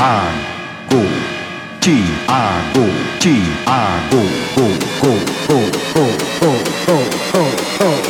Tiago, Tiago, Tiago, go, go, go, go, go, go, go, go, go, go,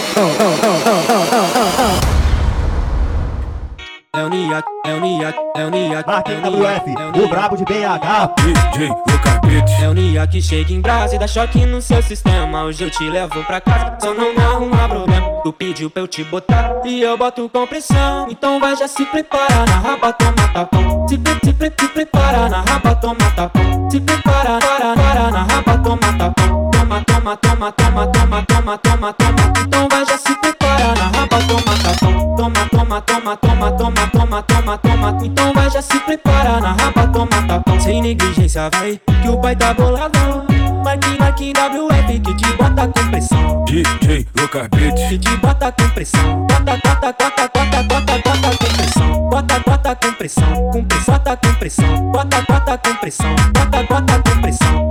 É o Niak, é o Niak, é o Niak. Marquinhos WF, o brabo de BH. DJ Luca Beat. É o Niak que chega em brasa e dá choque no seu sistema. Hoje eu te levo pra casa, só não me arruma problema. Tu pediu pra eu te botar e eu boto com pressão. Então vai já se prepara na raba, toma tapão. Se, pre, se, pre, se prepara na raba, toma tapão. Se prepara, para, para na raba, toma tapão. Toma, toma, toma, toma, toma, toma, toma, toma. Então vai já se prepara na raba, toma tapão. Toma, toma, toma, toma, toma, toma, toma, toma. Então vai já se prepara na raba, toma tapão. Sem negligência, vai, que o pai tá boladão. Marquinhos, Marquinhos WF que te bota com pressão. DJ Luca Beat. Que te bota com pressão. Bota, bota, bota, bota, bota, bota com pressão. Bota, bota com pressão. Com pressão, bota com pressão. Bota, bota com pressão. Bota, bota com pressão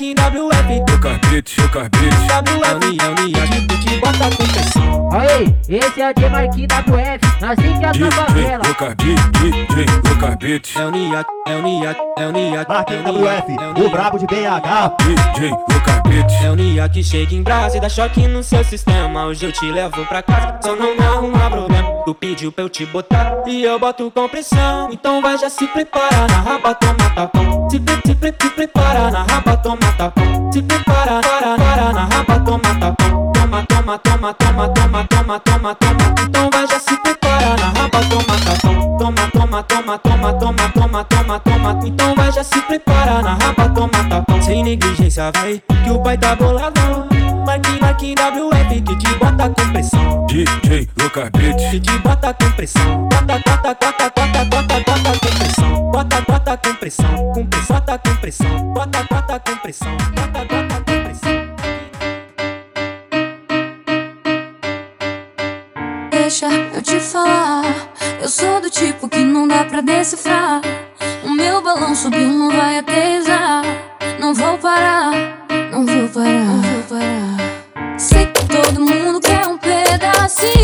aqui WF. Chuca beat, chuca beat. WF, união, união, que te bota acontecer. Aí, esse é a Demarque WF, assim que é as favela. Chuca beat, DJ, chuca beat. É união, é união, é união. Marque WF, o brabo de BH. DJ, chuca beat. É o que chega em brasa e dá choque no seu sistema. Hoje eu te levo pra casa, só não arruma problema. Tu pediu pra eu te botar e eu boto com pressão. Então vai já se prepara na raba, toma tapão. Se, pre, se, pre, se prepara na raba, toma tapão. Se prepara, para, para na raba, toma tapão. Toma, toma, toma, toma, toma, toma, toma, toma. Então vai já se prepara na raba, toma tapão. Toma, toma, toma, toma, toma, toma, toma, toma. Então vai já se prepara na raba, toma tapão. Sem negligência, vai, que o pai tá boladão. Marquinhos, Marquinhos WF que te bota com pressão. DJ Luca Beat. Que te bota com pressão. Bota, bota, bota, bota, bota, bota com pressão. Bota, bota com pressão. Com pressão, bota com pressão. Bota, bota com pressão. Bota, bota com pressão. Deixa eu te falar. Eu sou do tipo que não dá pra decifrar. O meu balão subiu, não vai aterrissar. Não vou parar, não vou parar, não vou parar. see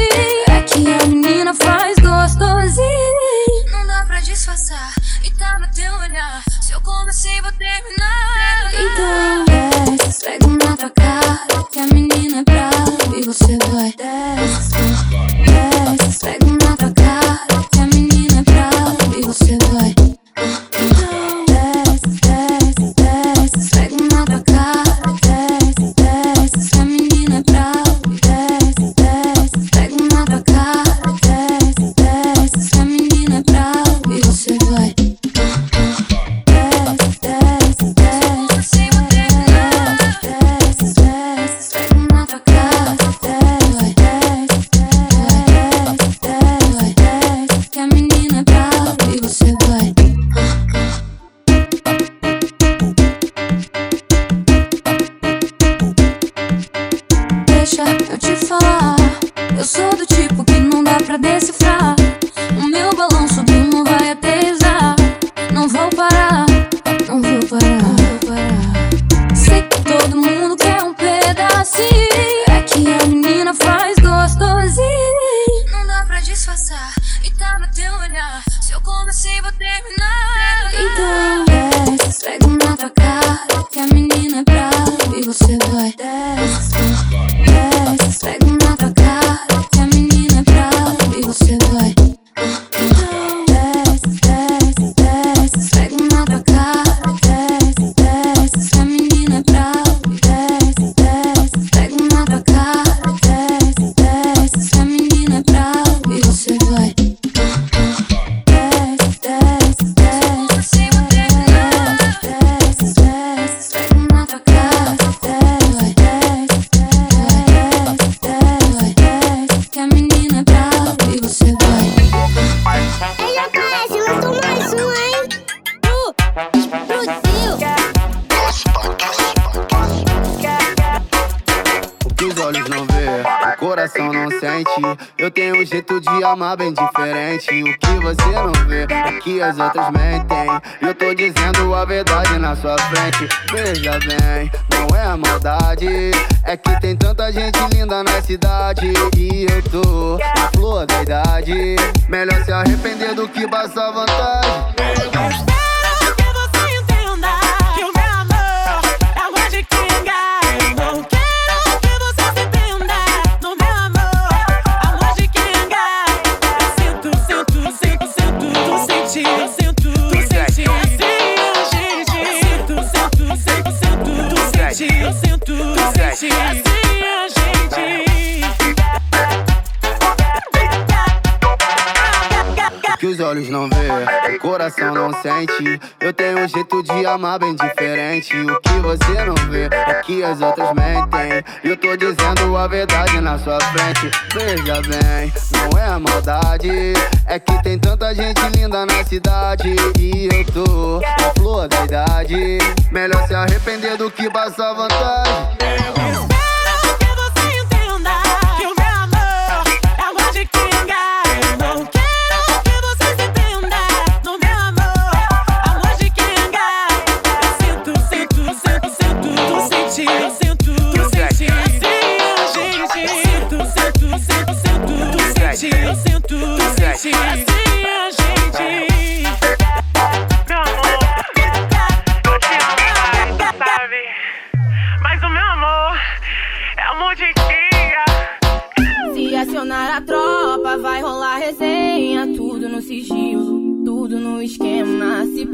de amar bem diferente. O que você não vê é que as outras mentem. Eu tô dizendo a verdade na sua frente. Veja bem, não é maldade. É que tem tanta gente linda na cidade. E eu tô na flor da idade. Melhor se arrepender do que passar vantagem. cheese. Os olhos não vê, o coração não sente. Eu tenho um jeito de amar bem diferente. O que você não vê é que as outras mentem. Eu tô dizendo a verdade na sua frente. Veja bem, não é maldade. É que tem tanta gente linda na cidade. E eu tô na flor da idade. Melhor se arrepender do que passar vantagem. Espero que você entenda que o meu amor é amor see.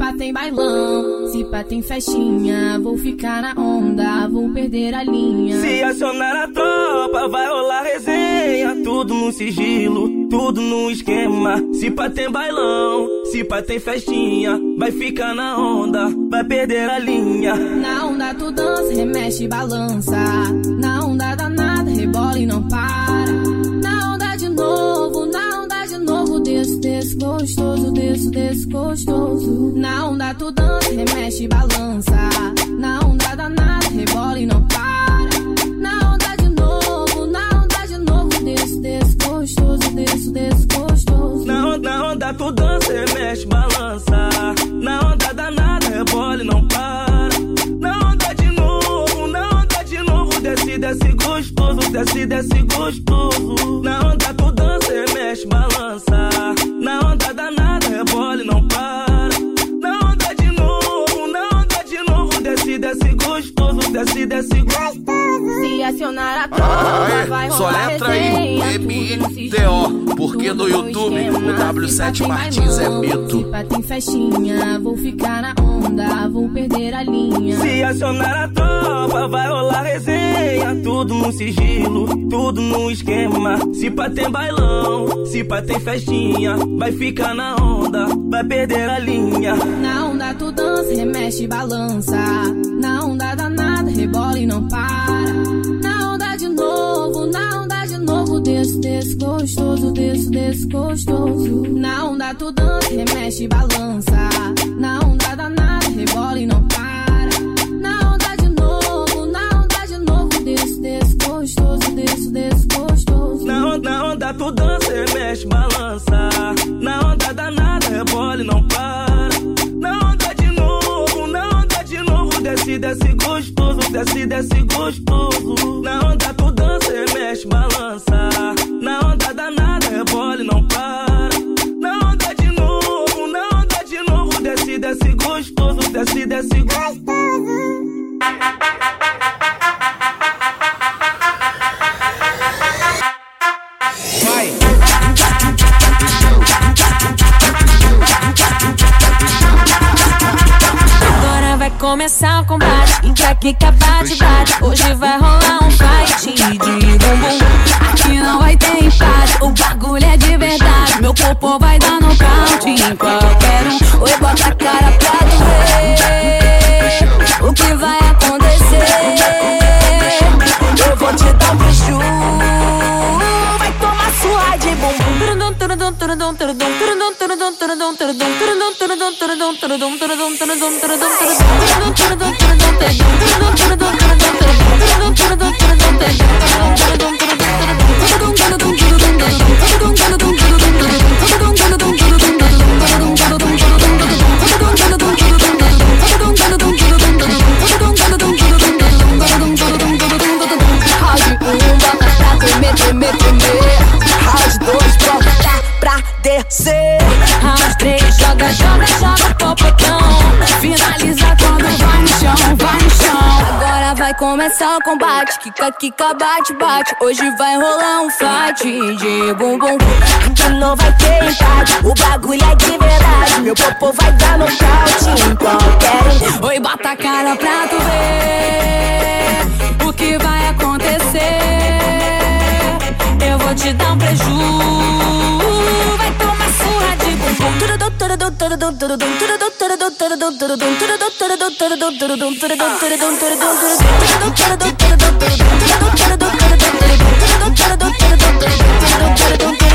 Pá tem bailão, se pá tem festinha. Vou ficar na onda, vou perder a linha. Se acionar a tropa, vai rolar resenha. Tudo no sigilo, tudo no esquema. Se pá tem bailão, se pá tem festinha. Vai ficar na onda, vai perder a linha. Na onda tu dança, remexe e balança. Na onda danada, rebola e não para. Gostoso, desço, desço gostoso. Na onda tu dança, remexe e balança. Na onda danada, rebola e não para. Na onda de novo, na onda de novo. Desço, desço gostoso, desço, desço gostoso. Na onda, na onda tu dança, mexe, balança. Na onda danada, rebola e não para. Na onda de novo, na onda de novo. Desce, desce gostoso, desce, desce gostoso. Na onda tu dança, mexe, balança. Na onda danada, desce, desce. Se acionar a tropa, vai só rolar letra aí, M-I-T-O, tudo no sigilo, porque tudo no YouTube esquema. o W7 Se pá tem Martins é bailão, mito. Se pá tem festinha, vou ficar na onda, vou perder a linha. Se acionar a tropa, vai rolar resenha. Tudo no sigilo, tudo no esquema. Se pá tem bailão, se pá tem festinha. Vai ficar na onda, vai perder a linha. Na onda tu dança, remexe e balança. Rebola e não para. Na onda de novo, na onda de novo. Desço, desço gostoso, desço, desço gostoso. Na onda tu dança, remexe e balança. Na onda danada, rebola e não para. Na onda de novo, na onda de novo. Desço, desço gostoso, desço, desço gostoso. Na onda, na onda tu dança, mexe, balança. Desce, desce gostoso. Na onda tu dança, mexe, balança. Na onda danada, rebola e não para. Na onda de novo, na onda de novo. Desce, desce gostoso, desce, desce gostoso. Começar o combate. Que que bate, bate. Hoje vai rolar um fight de bumbum. Aqui não vai ter empate. O bagulho é de verdade. Meu corpo vai dar nocaute em qualquer um. Oi, bota a cara pra doer. O que vai acontecer? Eu vou te dar um beijo. How you move up, make, make, pra descer. Rastrei, joga, joga, joga, popotão. Finaliza quando vai no chão, vai no chão. Agora vai começar o combate. Kika, kika, bate, bate. Hoje vai rolar um fight de bumbum. Que não vai ter empate. O bagulho é de verdade. Meu popô vai dar no em qualquer. Oi, bota a cara pra tu ver o que vai acontecer. Vou te dar um preju. Vai tomar surra de bumbum. House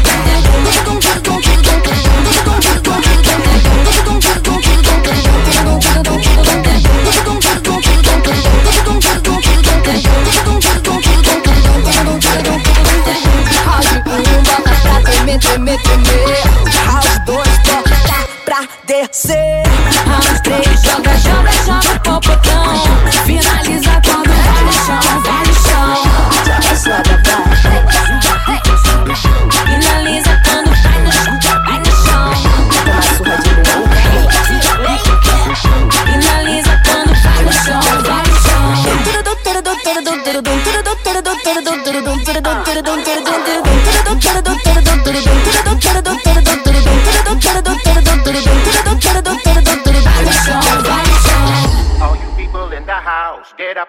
tremer, tremer. House dois bota pra descer. House três joga, joga, joga o popotão. Finaliza quando vai no chão, vai no chão. Finaliza quando vai no chão, vai no chão. Finaliza quando vai no chão, vai no chão. All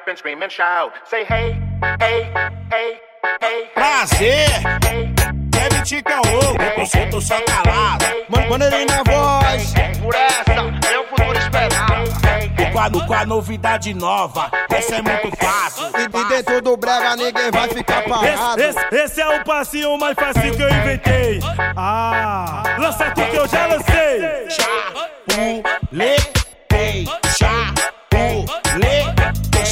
and scream and shout. Say hey, hey, hey, hey. Prazer! Deve te caô, eu solto só calado. Mano, manda ele na voz. Por essa, meu futuro esperado. Quadro com a novidade nova, essa é muito fácil. E, dentro do brega ninguém vai ficar parado. Esse, esse, esse é o passinho mais fácil que eu inventei. Ah, lança tu que eu já lancei. Chapuletei, chapuletei,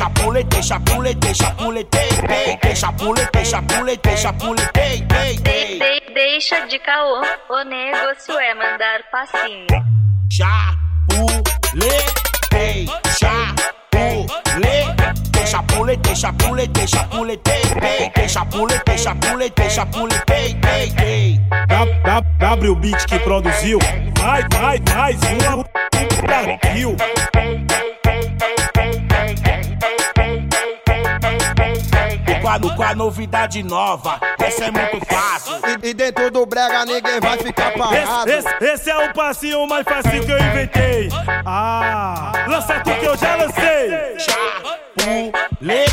pule, deixa pule, deixa pule, chapuletei, chapuletei, deixa pule, Deixa pule, deixa de caô, o negócio é mandar passinho. Já pule, deixa pule, deixa pule, deixa pule, deixa Chapuletei, chapuletei, chapuletei, chapuletei, chapuletei, ei, chapuletei, chapuletei, chapuletei, ei, ei. W Beat que produziu, mais, mais, mais uma Brasil. O quadro com a novidade nova, essa é muito fácil. E, e dentro do brega ninguém vai ficar parado. Esse, esse, esse é o passinho mais fácil que eu inventei. Ah, lança tu que eu já lancei. Chapulei,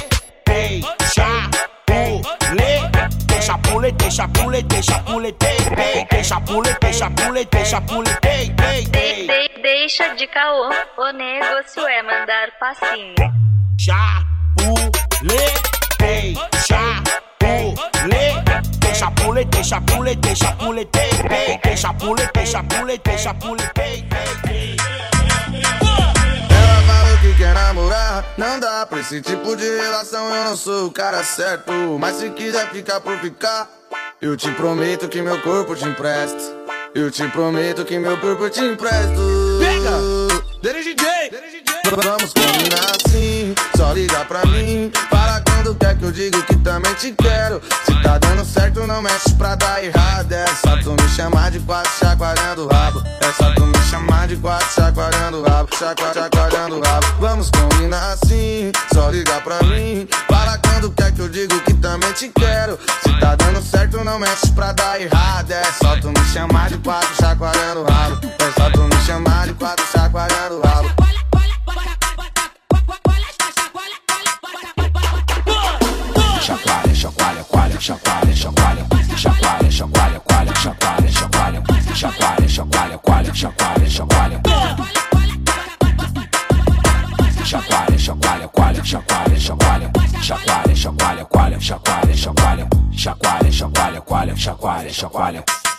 chapulei, chapulei, chapulei, chapulei, tei, chapulei, chapulei, chapulei, tei, tei, tei. De- deixa de caô, o negócio é mandar passinho. Chapulei, chapulei, chapulei, chapulei, chapulei, tei, chapulei, chapulei, chapulei, tei, tei. Ela falou que quer namorar, não dá pra esse tipo de relação. Eu não sou o cara certo, mas se quiser ficar por ficar, eu te prometo que meu corpo te empresto. Eu te prometo que meu corpo te empresto. Pega! Dele DJ! Vamos combinar assim, só liga pra mim. Que eu digo que também te quero. Se tá dando certo, não mexe pra dar errado. É só tu me chamar de quatro chacoalhando o rabo. É só tu me chamar de quatro chacoalhando o rabo. Chacua, chacoalhando o rabo. Vamos combinar assim, só liga pra mim. Para quando quer que eu digo que também te quero. Se tá dando certo, não mexe pra dar errado. É só tu me chamar de quatro chacoalhando o rabo. É só tu me chamar de quatro chacoalhando o rabo. Chacoalha, coalha, chacoalha, chacoalha, chacoalha, chacoalha, coalha, chacoalha, chacoalha, chacoalha, chacoalha, coalha, chacoalha, chacoalha. Chacoalha, chacoalha, coalha, chacoalha, chacoalha, chacoalha, chacoalha, coalha, chacoalha, chacoalha, chacoalha, chacoalha, coalha, chacoalha, chacoalha.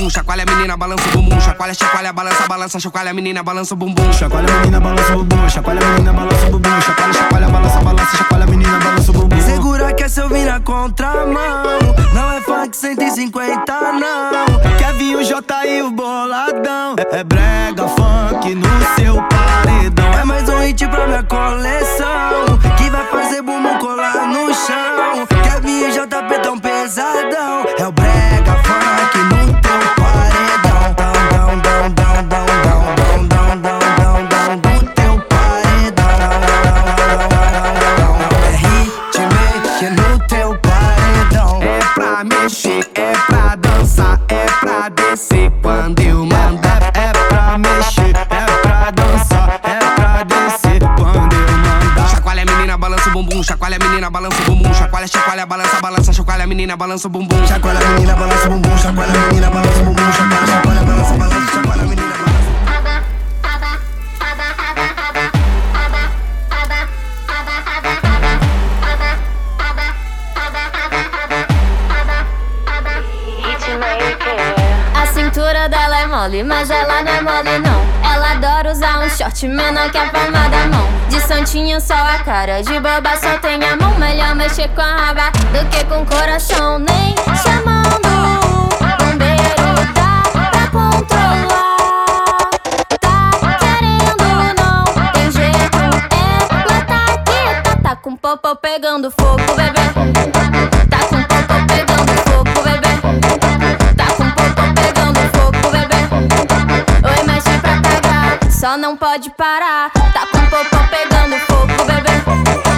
Bumbum, chacoalha menina, balança o bumbum, chacoalha, chacoalha, balança, balança, chacoalha menina, balança o bumbum. Chacoalha menina, balança o bumbum, chacoalha menina, balança o bumbum, chacoalha, chacoalha, balança, balança, chacoalha menina, balança o bumbum. Segura que essa eu vim na contramão. Não é funk 150, não. Kevin, o J e o boladão. É, é brega, funk no seu paredão. É mais um hit pra minha coleção. Que vai fazer bumbum colar no chão. Kevin e JP tão pesadão. É o brega funk menina, balança o bumbum, chacoalha, chacoalha, balança, balança, chacoalha menina, balança o bumbum. Chacoalha menina, balança o bumbum, chacoalha menina, balança o bumbum, chacoalha, chacoalha, balança, balança, chacoalha menina, balança. A cintura dela é mole, mas ela não é mole não. Ela adora usar um short menor que a palma da mão. De santinha só a cara, de boba só tem a mão. Melhor mexer com a raba do que com o coração. Nem chamando o bombeiro dá pra controlar. Tá tá tá, tá com popô pegando fogo, bebê. Só não pode parar. Tá com popô pegando fogo, bebê.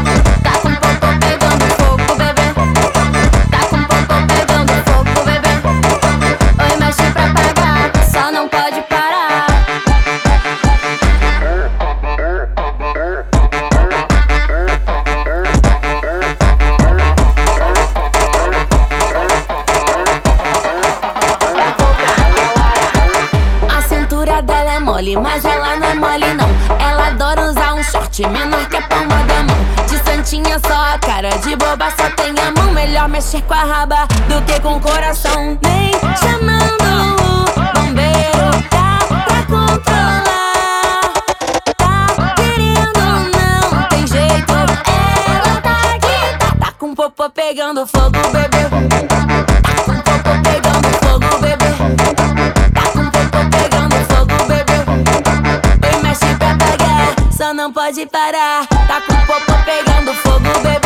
A cintura dela é mole, mas ela não é mole não. Ela adora usar um short menor que a palma da mão. De santinha só a cara, de boba só tem a mão. Melhor mexer com a raba do que com o coração. Nem chamando o bombeiro dá pra controlar. Tá querendo não tem jeito. Ela tá aqui, tá, tá com popô pegando fogo, bebê. Não pode parar. Tá com popô pegando fogo, bebê.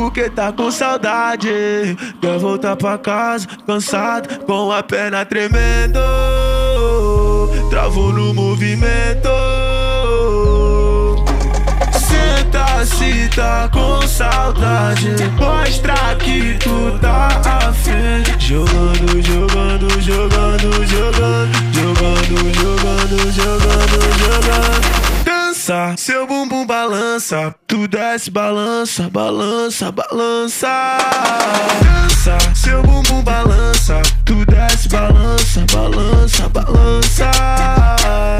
Porque tá com saudade. Quer voltar pra casa, cansado, com a perna tremendo. Travou no movimento. Senta se tá com saudade. Mostra que tu tá afim. Jogando, jogando, jogando, jogando. Jogando, jogando, jogando, jogando. Dança, seu bumbum balança. Tu desce, balança, balança, balança. Dança, seu bumbum balança. Tu desce, balança, balança, balança.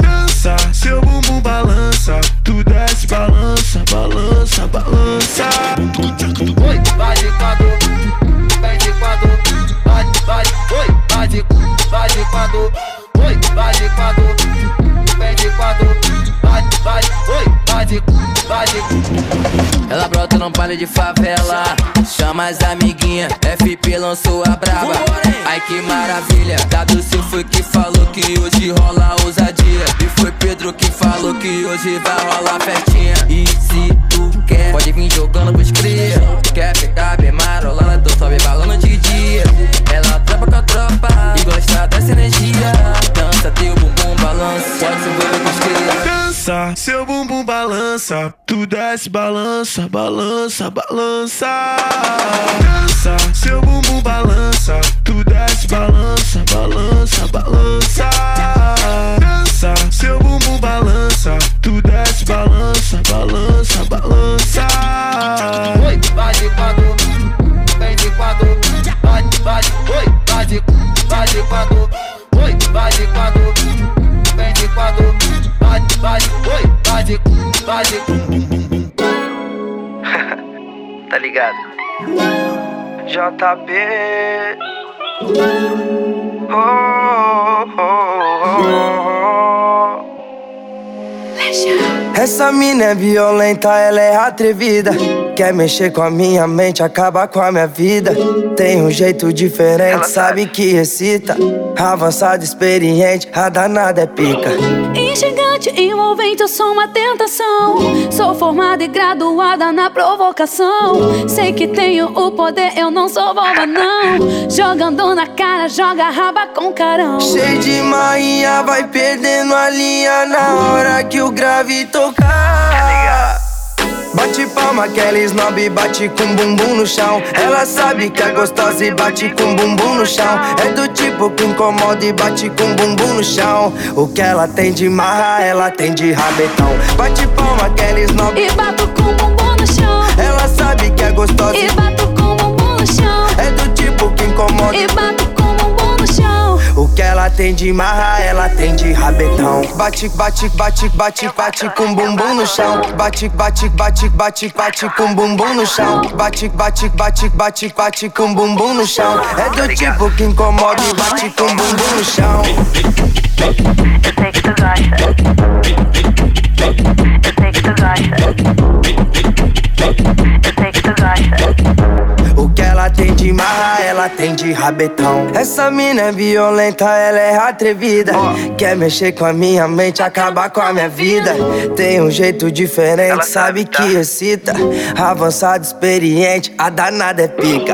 Dança, seu bumbum balança. Tu desce, balança, balança, balança. Oi, vai de quatro, vem de quatro, vai, vai, oi, vai de, vai de quatro, oi, vai de quatro, vem de quatro, vai, vai, oi, vai de, vai de. Ela brota num baile de favela Chama as amiguinhas FP lançou a braba. Ai que maravilha seu foi que falou que hoje rola ousadia. E foi Pedro que falou que hoje vai rolar festinha. E se tu quer, pode vir jogando pros cria. Quer pegar bem marolando, então sobe balando de dia. Ela tropa com a tropa E gosta dessa energia. Dança teu bumbum balança Pode se envolver com os cria Dança, seu bumbum balança, tu desce, balança, balança, balança. Dança, seu bumbum balança, tu desce, balança, balança, balança. Dança, seu bumbum balança, tu desce, balança, balança, balança. Oi, vai de quatro, vem de quatro, vai, vai, oi, vai de, vai de quatro, oi, vai de quatro, oi, vai de. tá ligado? JB. Oh, oh, oh, oh. Essa mina é violenta, ela é atrevida. Quer mexer com a minha mente, acabar com a minha vida. Tem um jeito diferente, sabe que excita. Avançada, experiente, a danada é pica. Instigante, envolvente, eu sou uma tentação. Sou formada e graduada na provocação. Sei que tenho o poder, eu não sou boba, não. Jogando na cara, joga a raba com carão. Cheio de manhã, vai perdendo a linha na hora que o grave tocar. Bate palma, Kelly Snob bate com bumbum no chão. Ela sabe que é gostosa e bate com bumbum no chão. É do tipo que incomoda e bate com bumbum no chão. O que ela tem de marra, ela tem de rabetão. Bate palma, Kelly Snob e bato com bumbum no chão. Ela sabe que é gostosa e bato com bumbum no chão. É do tipo que incomoda e bato que ela tem de marra, ela tem de rabetão. Bate, bate, bate, bate, bate com bumbum no chão. Bate, bate, bate, bate, bate com bumbum no chão. Bate, bate, bate, bate, bate com bumbum no chão. É do tipo que incomoda e bate com bumbum no chão. Tem de rabetão. Essa mina é violenta, ela é atrevida. Quer mexer com a minha mente, acabar com a minha vida. Tem um jeito diferente, sabe que excita. Avançado, experiente, a danada é pica.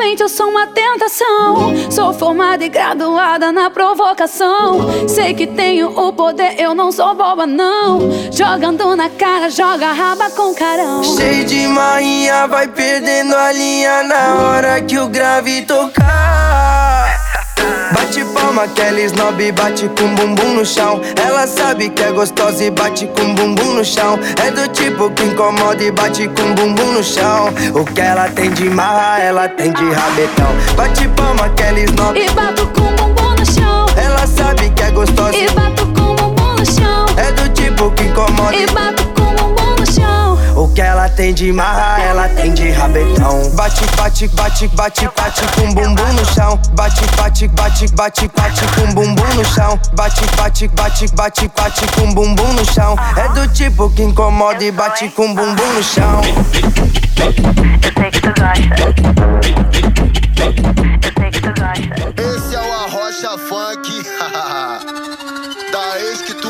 Envolvente, eu sou uma tentação. Sou formada e graduada na provocação. Sei que tenho o poder, eu não sou boba, não. Jogando na cara, joga raba com carão. Cheio de manhã, vai perdendo a linha na hora que o grave tocar. Bate palma, Kelly Snob bate com bumbum no chão. Ela sabe que é gostosa e bate com bumbum no chão. É do tipo que incomoda e bate com bumbum no chão. O que ela tem de marra, ela tem de rabetão. Bate palma, Kelly Snob e bato com bumbum no chão. Ela sabe que é gostosa e bato com bumbum no chão. É do tipo que incomoda e bato com bumbum no chão. O que ela tem de marra, ela tem de rabetão. Bate, bate, bate, bate, bate com bumbum no chão. Bate, bate, bate, bate, bate com bumbum no chão. Bate, bate, bate, bate, bate com bumbum no chão. É do tipo que incomoda e bate com bumbum no chão. Eu sei que tu gosta. Eu sei que tu gosta. Esse é o Arrocha Funk da ex que tu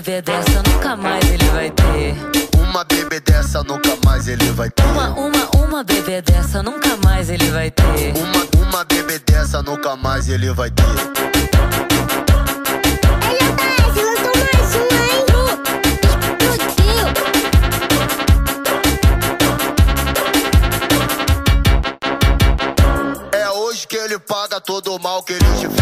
bebê dessa nunca mais ele vai ter. Uma bebê dessa nunca mais ele vai ter. Uma, uma, uma bebê dessa nunca mais ele vai ter. Uma, uma bebê dessa nunca mais ele vai ter. É hoje que ele paga todo o mal que ele te fez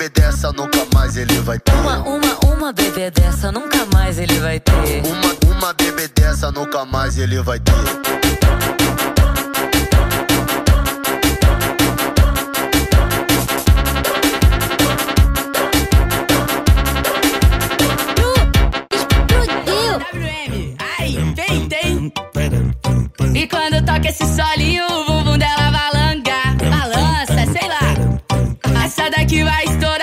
dessa nunca mais ele vai ter. Uma, uma, uma bebê dessa nunca mais ele vai ter. Uma, uma bebê dessa nunca mais ele vai ter. WM, ai, vem, vem. E quando toca esse solinho, o bumbum dela vai balança, sei lá. Essa daqui vai estourar.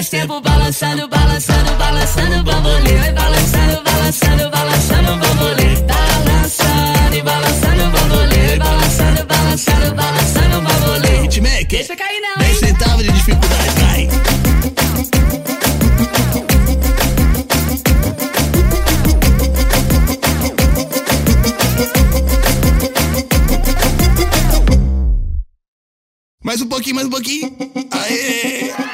mais tempo balançando, balançando, balançando bambolê. Vai balançando, balançando, balançando bambolê. Tá balançando e balançando bambolê. Balançando, balançando, balançando bambolê. Hitmaker, deixa cair não. 10 centavos de dificuldade, vai. Mais um pouquinho, mais um pouquinho. Aê!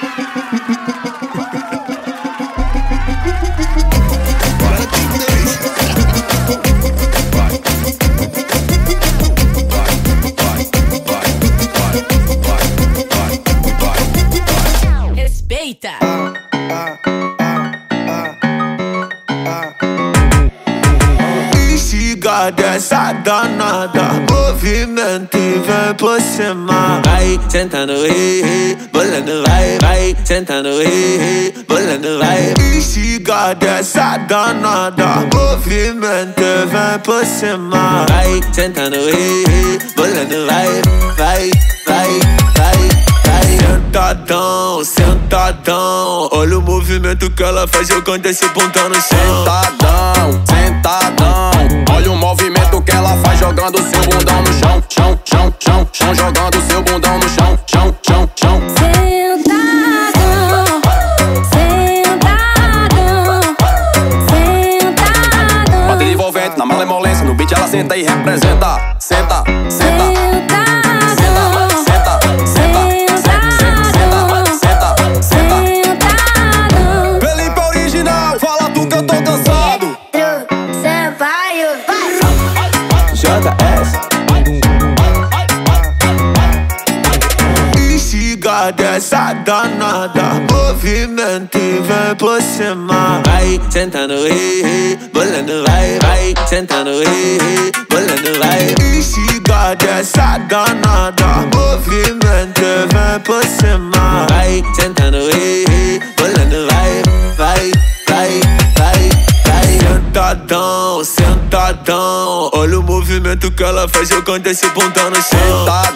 danada, essa danada Movimento e vem por cima. Vai sentando, hi, hi, bolando, vai, vai Sentando, hi, hi, bolando, vai. Instigada, dessa danada Movimento e vem por cima. Vai sentando, hi, hi, bolando, vai, vai, vai, vai Sentadão, sentadão. Olha o movimento que ela faz jogando esse ponta no chão. Sentadão. Sentando, ei, ei, bolando, vai, vai. Sentando, ei, ei, bolando, vai. Instiga dessa danada. Movimento e vem por cima. Vai sentando, ei, ei, bolando, vai, vai, vai, vai, vai. Sentadão, sentadão. Olha o movimento que ela faz jogando esse bundão no chão. Sentadão,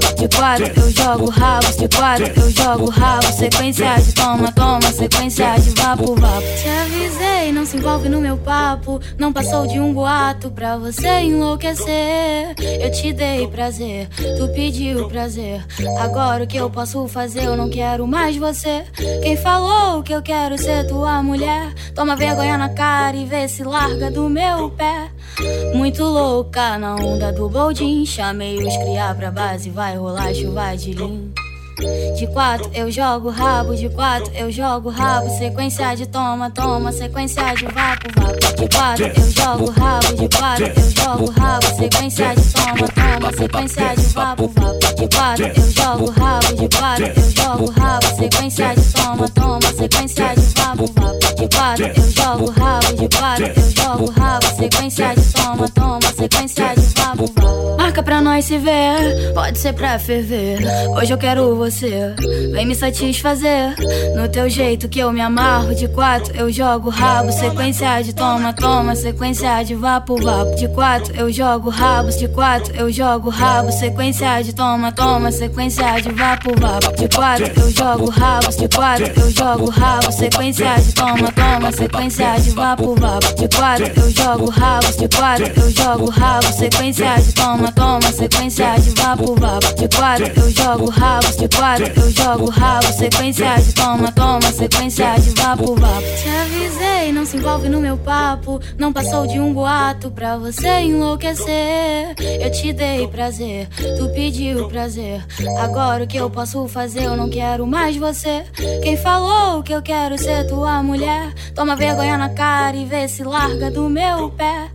De quatro eu jogo rabos, de quatro eu jogo rabo, sequência de toma, toma, sequência de vapo, vapo. Te avisei, não se envolve no meu papo, não passou de um boato pra você enlouquecer. Eu te dei prazer, tu pediu prazer. Agora o que eu posso fazer? Eu não quero mais você. Quem falou que eu quero ser tua mulher? Toma vergonha na cara e vê se larga do meu pé. Muito louca na onda do boldin. Chamei os criar pra base, vai rolar chuva de lim. De quatro eu jogo rabo, de quatro eu jogo rabo, sequência de toma, toma, sequência de vapo, vapo. De quatro eu jogo rabo, de quatro eu jogo rabo, sequência de toma, toma, sequência de vapo, vapo. De quatro eu jogo rabo, de quatro eu jogo rabo, sequência de toma, toma, sequência de vapo, vapo. De quatro eu jogo rabo, de quatro eu jogo rabo, sequência de toma, toma, sequência de vapo, vapo. Marca pra nós se ver, pode ser pra ferver. Hoje eu quero você, vem me satisfazer. No teu jeito que eu me amarro. De quatro eu jogo rabo, sequência de toma, toma, sequência de vapo, vapo. De quatro eu jogo rabos, de quatro eu jogo rabo, sequência de toma, toma, sequência de vapo, vapo. De quatro eu jogo rabos, de quatro eu jogo rabo, sequência de toma, toma, sequência de vapo, vapo. De quatro eu jogo rabos, de quatro eu jogo rabo, sequência de toma, toma, sequência de vapo, vapo. De quatro eu jogo rabos, de quatro eu jogo rabo, sequência de toma, toma, sequência de vapo, vapo. Te avisei, não se envolve no meu papo, não passou de um boato pra você enlouquecer. Eu te dei prazer, tu pediu prazer. Agora o que eu posso fazer? Eu não quero mais você. Quem falou que eu quero ser tua mulher? Toma vergonha na cara e vê se larga do meu pé.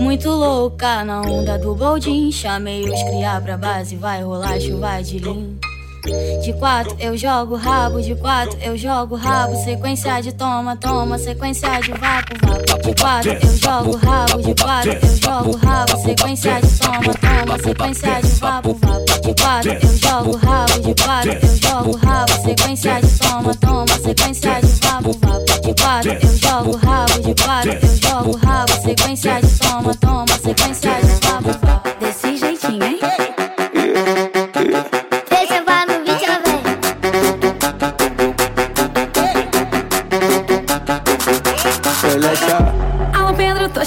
Muito louca na onda do boldin. Chamei os criar pra base, vai rolar chuva de lim. De quatro eu jogo rabo, de quatro eu jogo rabo, sequência de toma, toma, sequência de vapo, vapo. De quatro eu jogo rabo, de quatro eu jogo rabo, sequência de toma, toma, sequência de vapo, vapo. De quatro eu jogo rabo, de quatro eu jogo rabo, sequência de toma, toma, sequência de vapo, vapo. De quatro eu jogo rabo, de quatro eu jogo rabo, sequência de toma, toma, sequência de vapo, vapo.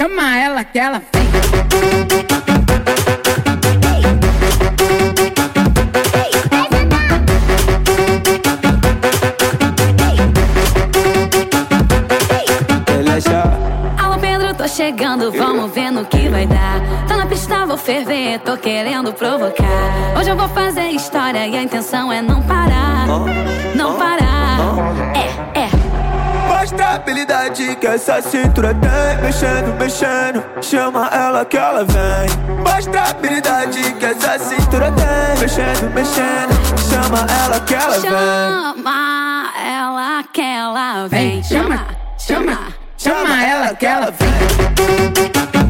chama ela que ela vem. Alô Pedro, tô chegando, vamos ver no que vai dar. Tá na pista, vou ferver, tô querendo provocar. Hoje eu vou fazer história e a intenção é não parar. Não parar. É, é. Habilidade que essa cintura tem Mexendo, mexendo, chama ela que ela vem Mostra a habilidade que essa cintura tem Mexendo, mexendo, chama ela que ela vem Chama ela que ela vem. Chama, Chama ela que ela vem.